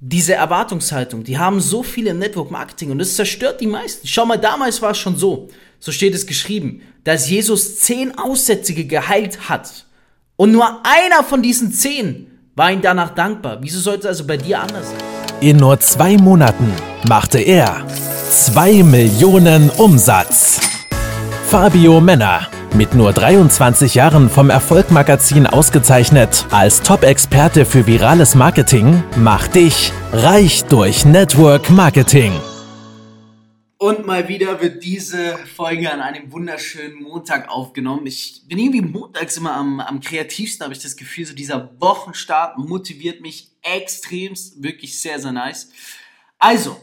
diese Erwartungshaltung, die haben so viele im Network Marketing und das zerstört die meisten. Schau mal, damals war es schon so, so steht es geschrieben, dass Jesus zehn Aussätzige geheilt hat. Und nur einer von diesen zehn war ihm danach dankbar. Wieso sollte es also bei dir anders sein? In nur zwei Monaten machte er zwei Millionen Umsatz. Fabio Männer mit nur 23 Jahren vom Erfolgmagazin ausgezeichnet als Top-Experte für virales Marketing, macht dich reich durch Network Marketing. Und mal wieder wird diese Folge an einem wunderschönen Montag aufgenommen. Ich bin irgendwie montags immer am, am kreativsten, habe ich das Gefühl. So dieser Wochenstart motiviert mich extremst, wirklich sehr, sehr nice. Also,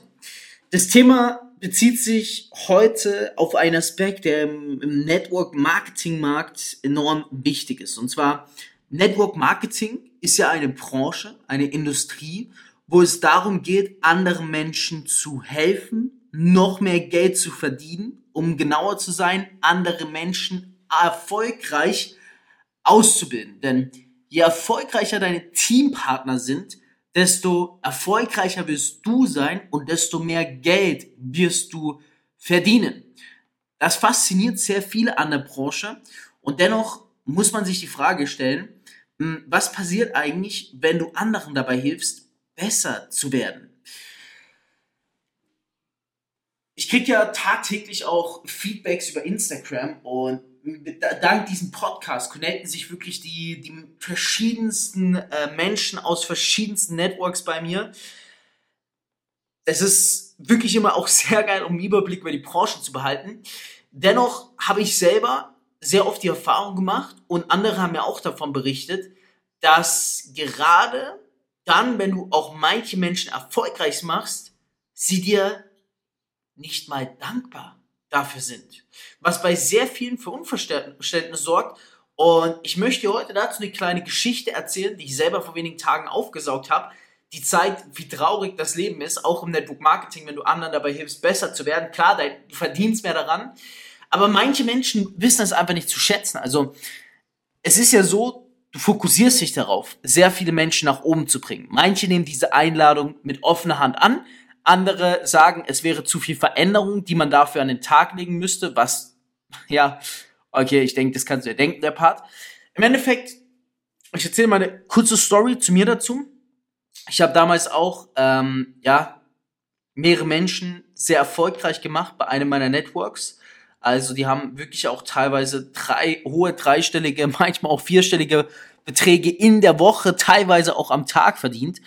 das Thema bezieht sich heute auf einen Aspekt, der im, Network Marketing Markt enorm wichtig ist. Und zwar Network Marketing ist ja eine Branche, eine Industrie, wo es darum geht, anderen Menschen zu helfen, noch mehr Geld zu verdienen, um genauer zu sein, andere Menschen erfolgreich auszubilden. Denn je erfolgreicher deine Teampartner sind, desto erfolgreicher wirst du sein und desto mehr Geld wirst du verdienen. Das fasziniert sehr viele an der Branche und dennoch muss man sich die Frage stellen, hm, was passiert eigentlich, wenn du anderen dabei hilfst, besser zu werden? Ich kriege ja tagtäglich auch Feedbacks über Instagram und dank diesem Podcast connecten sich wirklich die, die verschiedensten äh, Menschen aus verschiedensten Networks bei mir. Es ist wirklich immer auch sehr geil, um einen Überblick über die Branche zu behalten. Dennoch habe ich selber sehr oft die Erfahrung gemacht und andere haben mir auch davon berichtet, dass gerade dann, wenn du auch manche Menschen erfolgreich machst, sie dir nicht mal dankbar dafür sind. Was bei sehr vielen für Unverständnis sorgt. Und ich möchte heute dazu eine kleine Geschichte erzählen, die ich selber vor wenigen Tagen aufgesaugt habe. Die zeigt, wie traurig das Leben ist, auch im Network Marketing, wenn du anderen dabei hilfst, besser zu werden. Klar, du verdienst mehr daran. Aber manche Menschen wissen es einfach nicht zu schätzen. Also, es ist ja so, du fokussierst dich darauf, sehr viele Menschen nach oben zu bringen. Manche nehmen diese Einladung mit offener Hand an, andere sagen, es wäre zu viel Veränderung, die man dafür an den Tag legen müsste, was, ja, okay, ich denke, das kannst du ja denken, der Part. Im Endeffekt, ich erzähle mal eine kurze Story zu mir dazu. Ich habe damals auch, ähm, ja, mehrere Menschen sehr erfolgreich gemacht bei einem meiner Networks. Also die haben wirklich auch teilweise drei hohe dreistellige, manchmal auch vierstellige Beträge in der Woche, teilweise auch am Tag verdient.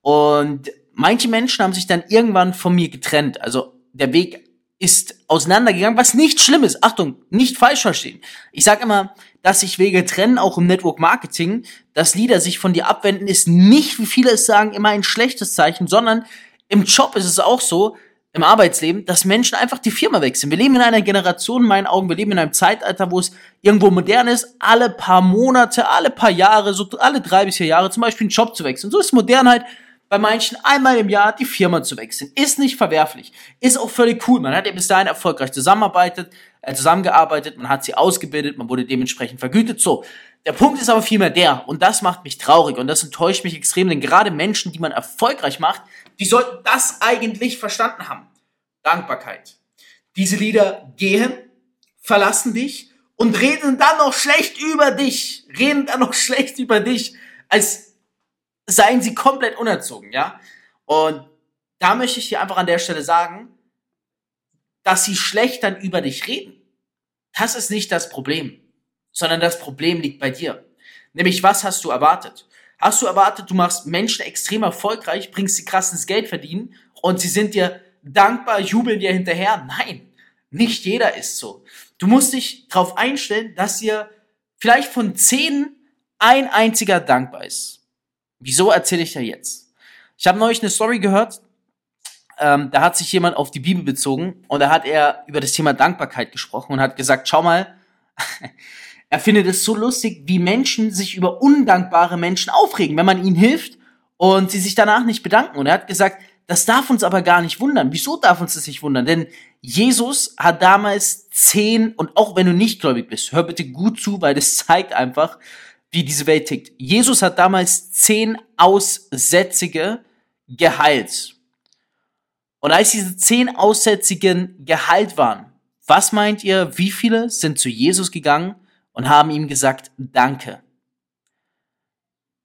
Und manche Menschen haben sich dann irgendwann von mir getrennt. Also der Weg ist auseinandergegangen, was nicht schlimm ist. Achtung, nicht falsch verstehen. Ich sage immer, dass sich Wege trennen, auch im Network Marketing. Dass Leader sich von dir abwenden, ist nicht, wie viele es sagen, immer ein schlechtes Zeichen, sondern im Job ist es auch so, im Arbeitsleben, dass Menschen einfach die Firma wechseln. Wir leben in einer Generation, in meinen Augen, wir leben in einem Zeitalter, wo es irgendwo modern ist, alle paar Monate, alle paar Jahre, so alle drei bis vier Jahre zum Beispiel einen Job zu wechseln. So ist Modernheit bei manchen einmal im Jahr die Firma zu wechseln. Ist nicht verwerflich. Ist auch völlig cool. Man hat ja bis dahin erfolgreich zusammenarbeitet, äh, zusammengearbeitet, man hat sie ausgebildet, man wurde dementsprechend vergütet. So. Der Punkt ist aber vielmehr der, und das macht mich traurig und das enttäuscht mich extrem, denn gerade Menschen, die man erfolgreich macht, die sollten das eigentlich verstanden haben. Dankbarkeit. Diese Lieder gehen, verlassen dich und reden dann noch schlecht über dich. Reden dann noch schlecht über dich, als seien sie komplett unerzogen, ja. Und da möchte ich dir einfach an der Stelle sagen, dass sie schlecht dann über dich reden. Das ist nicht das Problem, sondern das Problem liegt bei dir. Nämlich, was hast du erwartet? Hast du erwartet, du machst Menschen extrem erfolgreich, bringst sie krass ins Geld verdienen und sie sind dir dankbar, jubeln dir hinterher? Nein, nicht jeder ist so. Du musst dich darauf einstellen, dass dir vielleicht von zehn ein einziger dankbar ist. Wieso erzähle ich da jetzt? Ich habe neulich eine Story gehört, ähm, da hat sich jemand auf die Bibel bezogen und da hat er über das Thema Dankbarkeit gesprochen und hat gesagt, schau mal, er findet es so lustig, wie Menschen sich über undankbare Menschen aufregen, wenn man ihnen hilft und sie sich danach nicht bedanken. Und er hat gesagt, das darf uns aber gar nicht wundern. Wieso darf uns das nicht wundern? Denn Jesus hat damals zehn, und auch wenn du nicht gläubig bist, hör bitte gut zu, weil das zeigt einfach, wie diese Welt tickt. Jesus hat damals zehn Aussätzige geheilt. Und als diese zehn Aussätzigen geheilt waren, was meint ihr, wie viele sind zu Jesus gegangen und haben ihm gesagt, danke?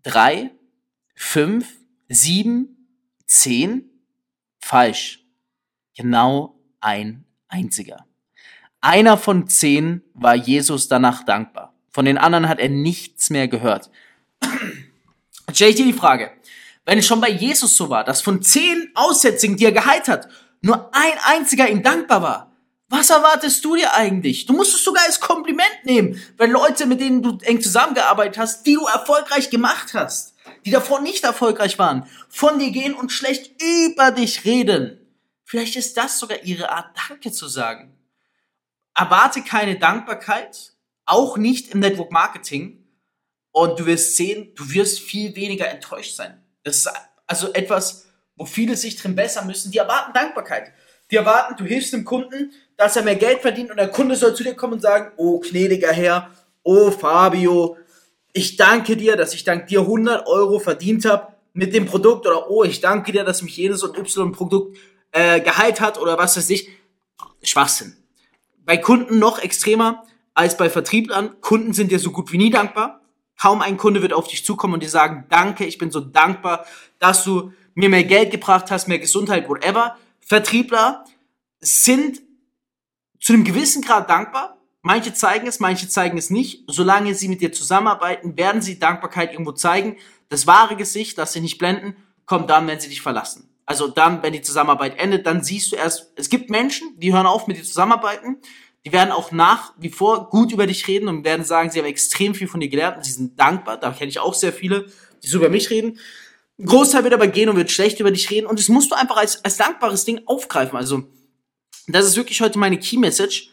Drei, fünf, sieben, zehn? Falsch. Genau ein einziger. Einer von zehn war Jesus danach dankbar. Von den anderen hat er nichts mehr gehört. Jetzt dir die Frage, wenn es schon bei Jesus so war, dass von zehn Aussätzigen, die er geheilt hat, nur ein einziger ihm dankbar war, was erwartest du dir eigentlich? Du musst es sogar als Kompliment nehmen, wenn Leute, mit denen du eng zusammengearbeitet hast, die du erfolgreich gemacht hast, die davor nicht erfolgreich waren, von dir gehen und schlecht über dich reden. Vielleicht ist das sogar ihre Art, Danke zu sagen. Erwarte keine Dankbarkeit, auch nicht im Network Marketing, und du wirst sehen, du wirst viel weniger enttäuscht sein. Das ist also etwas, wo viele sich drin besser müssen. Die erwarten Dankbarkeit. Die erwarten, du hilfst dem Kunden, dass er mehr Geld verdient und der Kunde soll zu dir kommen und sagen, oh gnädiger Herr, oh Fabio, ich danke dir, dass ich dank dir 100 Euro verdient habe mit dem Produkt oder oh, ich danke dir, dass mich jenes und Y Produkt äh, geheilt hat oder was weiß ich. Schwachsinn. Bei Kunden noch extremer als bei Vertrieblern. Kunden sind dir so gut wie nie dankbar. Kaum ein Kunde wird auf dich zukommen und dir sagen, danke, ich bin so dankbar, dass du mir mehr Geld gebracht hast, mehr Gesundheit, whatever. Vertriebler sind zu einem gewissen Grad dankbar. Manche zeigen es, manche zeigen es nicht. Solange sie mit dir zusammenarbeiten, werden sie Dankbarkeit irgendwo zeigen. Das wahre Gesicht, das sie nicht blenden, kommt dann, wenn sie dich verlassen. Also dann, wenn die Zusammenarbeit endet, dann siehst du erst, es gibt Menschen, die hören auf mit dir zusammenarbeiten die werden auch nach wie vor gut über dich reden und werden sagen, sie haben extrem viel von dir gelernt und sie sind dankbar. Da kenne ich auch sehr viele, die so über mich reden. Ein Großteil wird aber gehen und wird schlecht über dich reden und das musst du einfach als, als dankbares Ding aufgreifen. Also, das ist wirklich heute meine Key Message.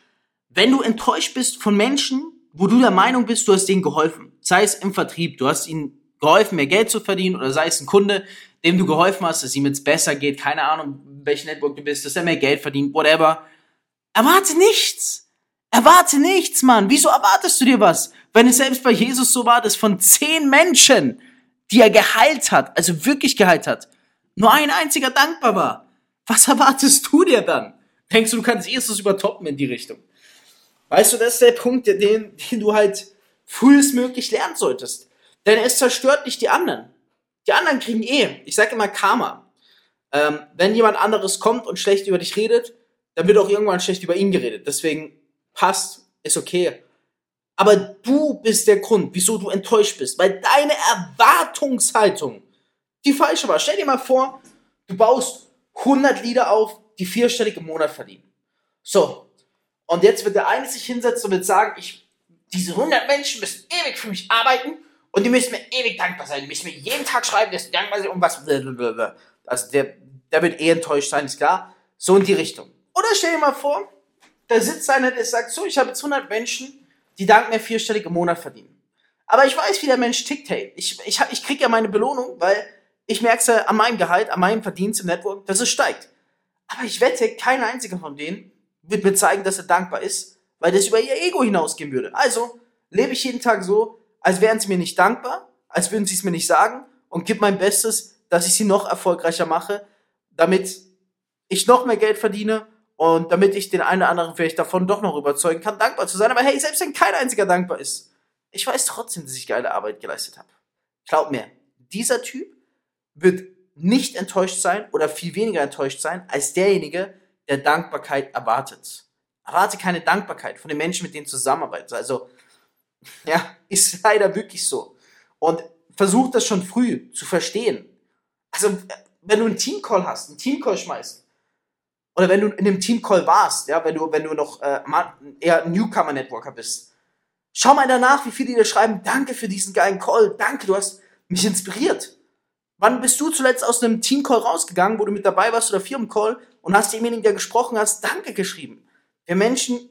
Wenn du enttäuscht bist von Menschen, wo du der Meinung bist, du hast denen geholfen, sei es im Vertrieb, du hast ihnen geholfen, mehr Geld zu verdienen oder sei es ein Kunde, dem du geholfen hast, dass ihm jetzt besser geht, keine Ahnung, welchen Network du bist, dass er mehr Geld verdient, whatever Erwarte nichts. Erwarte nichts, Mann. Wieso erwartest du dir was? Wenn es selbst bei Jesus so war, dass von zehn Menschen, die er geheilt hat, also wirklich geheilt hat, nur ein einziger dankbar war. Was erwartest du dir dann? Denkst du, du kannst Jesus übertoppen in die Richtung? Weißt du, das ist der Punkt, den, den du halt frühestmöglich lernen solltest. Denn es zerstört nicht die anderen. Die anderen kriegen eh, ich sage immer Karma. Ähm, wenn jemand anderes kommt und schlecht über dich redet, dann wird auch irgendwann schlecht über ihn geredet. Deswegen passt, ist okay. Aber du bist der Grund, wieso du enttäuscht bist, weil deine Erwartungshaltung die falsche war. Stell dir mal vor, du baust 100 Lieder auf, die vierstellig im Monat verdienen. So. Und jetzt wird der eine sich hinsetzen und wird sagen, ich, diese 100 Menschen müssen ewig für mich arbeiten und die müssen mir ewig dankbar sein. Die müssen mir jeden Tag schreiben, dass sie dankbar sind und was. Also der, der wird eh enttäuscht sein, ist klar. So in die Richtung. Oder stell dir mal vor, da sitzt einer, der sagt, so, ich habe jetzt 100 Menschen, die dank mir vierstellig im Monat verdienen. Aber ich weiß, wie der Mensch tickt, hey. Ich, ich, ich krieg ja meine Belohnung, weil ich merke es ja an meinem Gehalt, an meinem Verdienst im Network, dass es steigt. Aber ich wette, kein einziger von denen wird mir zeigen, dass er dankbar ist, weil das über ihr Ego hinausgehen würde. Also lebe ich jeden Tag so, als wären sie mir nicht dankbar, als würden sie es mir nicht sagen und gebe mein Bestes, dass ich sie noch erfolgreicher mache, damit ich noch mehr Geld verdiene und damit ich den einen oder anderen vielleicht davon doch noch überzeugen kann, dankbar zu sein. Aber hey, selbst wenn kein einziger dankbar ist, ich weiß trotzdem, dass ich geile Arbeit geleistet habe. Glaub mir, dieser Typ wird nicht enttäuscht sein oder viel weniger enttäuscht sein als derjenige, der Dankbarkeit erwartet. Erwarte keine Dankbarkeit von den Menschen, mit denen du zusammenarbeitest. Also, ja, ist leider wirklich so. Und versuch das schon früh zu verstehen. Also, wenn du einen Teamcall hast, einen Teamcall schmeißt, oder wenn du in einem Teamcall warst, ja, wenn du, wenn du noch äh, eher Newcomer-Networker bist, schau mal danach, wie viele dir schreiben, danke für diesen geilen Call, danke, du hast mich inspiriert. Wann bist du zuletzt aus einem Teamcall rausgegangen, wo du mit dabei warst oder Firmencall und hast demjenigen, der gesprochen hast, danke geschrieben? Wir Menschen,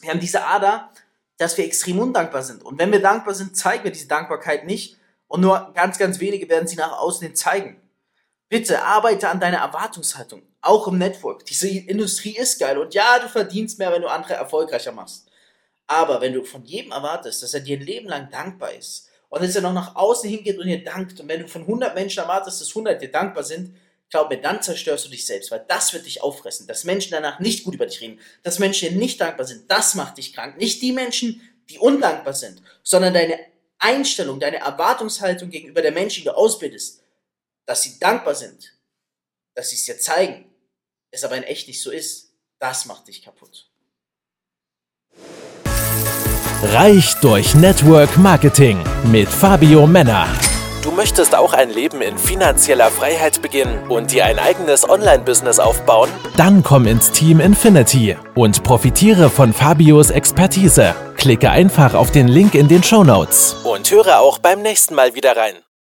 wir haben diese Ader, dass wir extrem undankbar sind. Und wenn wir dankbar sind, zeigen wir diese Dankbarkeit nicht. Und nur ganz, ganz wenige werden sie nach außen hin zeigen. Bitte arbeite an deiner Erwartungshaltung, auch im Network. Diese Industrie ist geil und ja, du verdienst mehr, wenn du andere erfolgreicher machst. Aber wenn du von jedem erwartest, dass er dir ein Leben lang dankbar ist und dass er noch nach außen hingeht und dir dankt. Und wenn du von 100 Menschen erwartest, dass 100 dir dankbar sind, glaub mir, dann zerstörst du dich selbst, weil das wird dich auffressen. Dass Menschen danach nicht gut über dich reden, dass Menschen dir nicht dankbar sind, das macht dich krank. Nicht die Menschen, die undankbar sind, sondern deine Einstellung, deine Erwartungshaltung gegenüber der Menschen, die du ausbildest, dass sie dankbar sind, dass sie es dir zeigen, es aber in echt nicht so ist, das macht dich kaputt. Reich durch Network Marketing mit Fabio Männer. Du möchtest auch ein Leben in finanzieller Freiheit beginnen und dir ein eigenes Online-Business aufbauen? Dann komm ins Team Infinity und profitiere von Fabios Expertise. Klicke einfach auf den Link in den Show Notes und höre auch beim nächsten Mal wieder rein.